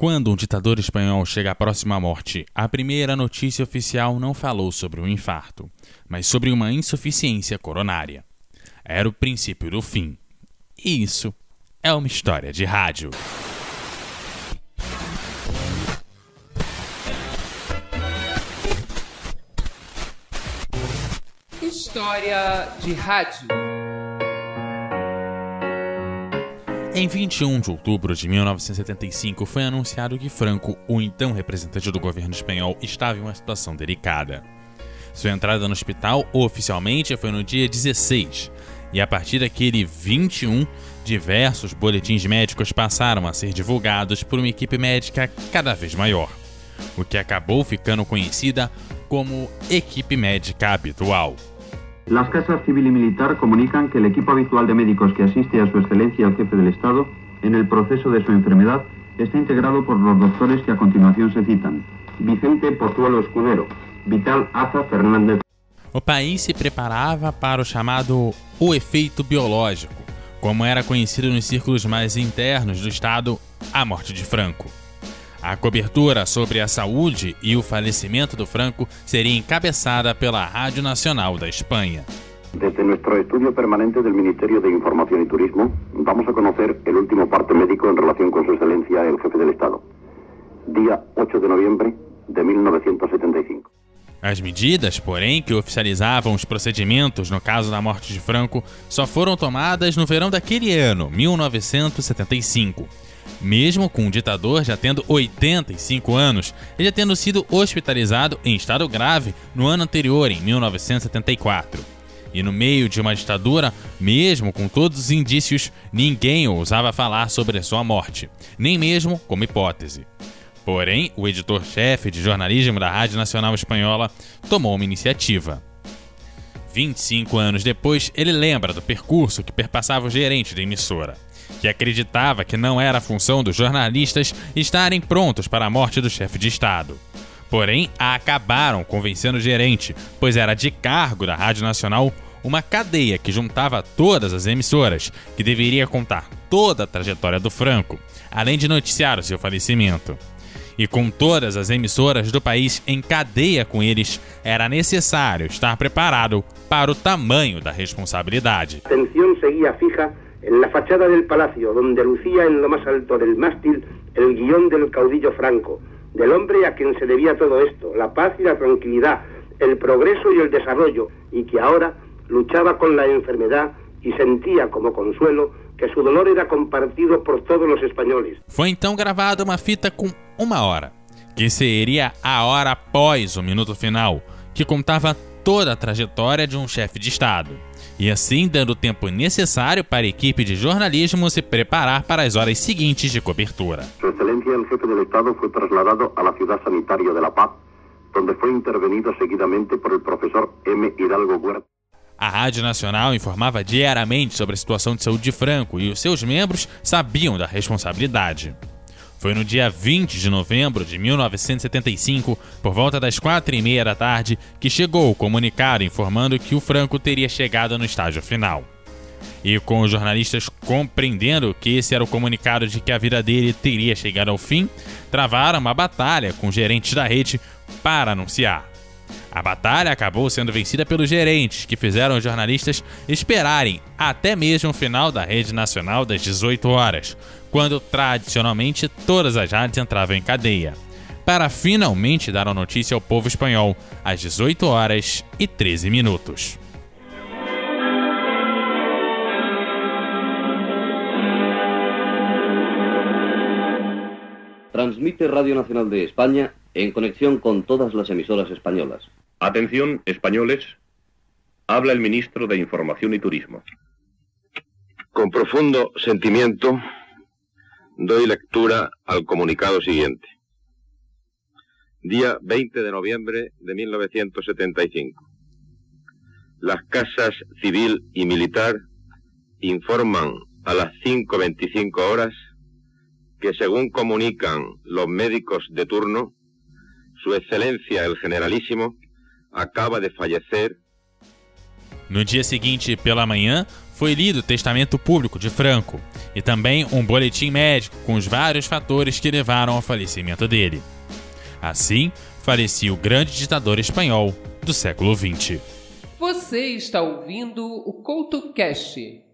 Quando um ditador espanhol chega próximo à morte, a primeira notícia oficial não falou sobre um infarto, mas sobre uma insuficiência coronária. Era o princípio do fim. E isso é uma história de rádio. História de rádio. Em 21 de outubro de 1975 foi anunciado que Franco, o então representante do governo espanhol, estava em uma situação delicada. Sua entrada no hospital oficialmente foi no dia 16, e a partir daquele 21, diversos boletins médicos passaram a ser divulgados por uma equipe médica cada vez maior, o que acabou ficando conhecida como equipe médica habitual. Las casas civil y militar comunican que el equipo habitual de médicos que asiste a su excelencia el jefe del Estado en el proceso de su enfermedad está integrado por los doctores que a continuación se citan. Vicente Pozuelo Escudero, Vital Aza Fernández. O país se preparava para o chamado o efeito biológico, como era conhecido nos círculos mais internos do Estado, a morte de Franco. A cobertura sobre a saúde e o falecimento do Franco seria encabeçada pela Rádio Nacional da Espanha. Desde nuestro estudio permanente del Ministerio de Información y Turismo, vamos a conocer el último parte médico en relación con Su Excelencia el Jefe del Estado. Día 8 de noviembre de 1975. As medidas, porém, que oficializavam os procedimentos no caso da morte de Franco só foram tomadas no verão daquele ano, 1975 mesmo com o ditador já tendo 85 anos e já tendo sido hospitalizado em estado grave no ano anterior, em 1974. E no meio de uma ditadura, mesmo com todos os indícios, ninguém ousava falar sobre a sua morte, nem mesmo como hipótese. Porém, o editor-chefe de jornalismo da Rádio Nacional Espanhola tomou uma iniciativa. 25 anos depois, ele lembra do percurso que perpassava o gerente da emissora que acreditava que não era função dos jornalistas estarem prontos para a morte do chefe de Estado. Porém, acabaram convencendo o gerente, pois era de cargo da Rádio Nacional uma cadeia que juntava todas as emissoras, que deveria contar toda a trajetória do Franco, além de noticiar o seu falecimento. E com todas as emissoras do país em cadeia com eles, era necessário estar preparado para o tamanho da responsabilidade. Atenção seguia fija en la fachada del palacio, donde lucía en lo más alto del mástil el guion del caudillo franco, del hombre a quien se debía todo esto, la paz y la tranquilidad, el progreso y el desarrollo, y que ahora luchaba con la enfermedad y sentía como consuelo que su dolor era compartido por todos los españoles. Foi então gravada uma fita com uma hora, que seria a hora após o minuto final, que contava toda a trajetória de um chefe de Estado e assim dando o tempo necessário para a equipe de jornalismo se preparar para as horas seguintes de cobertura. Su Excelencia el Jefe del Estado foi trasladado a la ciudad sanitaria de La Paz, donde foi intervenido seguidamente por el profesor M. Hidalgo Huerta. A Rádio Nacional informava diariamente sobre a situação de saúde de Franco e os seus membros sabiam da responsabilidade. Foi no dia 20 de novembro de 1975, por volta das quatro e meia da tarde, que chegou o comunicado informando que o Franco teria chegado no estágio final. E com os jornalistas compreendendo que esse era o comunicado de que a vida dele teria chegado ao fim, travaram uma batalha com gerentes da rede para anunciar. A batalha acabou sendo vencida pelos gerentes, que fizeram os jornalistas esperarem até mesmo o final da rede nacional das 18 horas, quando tradicionalmente todas as rádios entravam em cadeia, para finalmente dar a notícia ao povo espanhol às 18 horas e 13 minutos. Transmite Radio Nacional de España en conexión con todas las emisoras españolas. Atención, españoles. Habla el ministro de Información y Turismo. Con profundo sentimiento doy lectura al comunicado siguiente. Día 20 de noviembre de 1975. Las casas civil y militar informan a las 5.25 horas que según comunican los médicos de turno, Su Excelencia el Generalíssimo acaba de fallecer. No dia seguinte, pela manhã, foi lido o testamento público de Franco e também um boletim médico com os vários fatores que levaram ao falecimento dele. Assim, falecia o grande ditador espanhol do século XX. Você está ouvindo o CoutoCast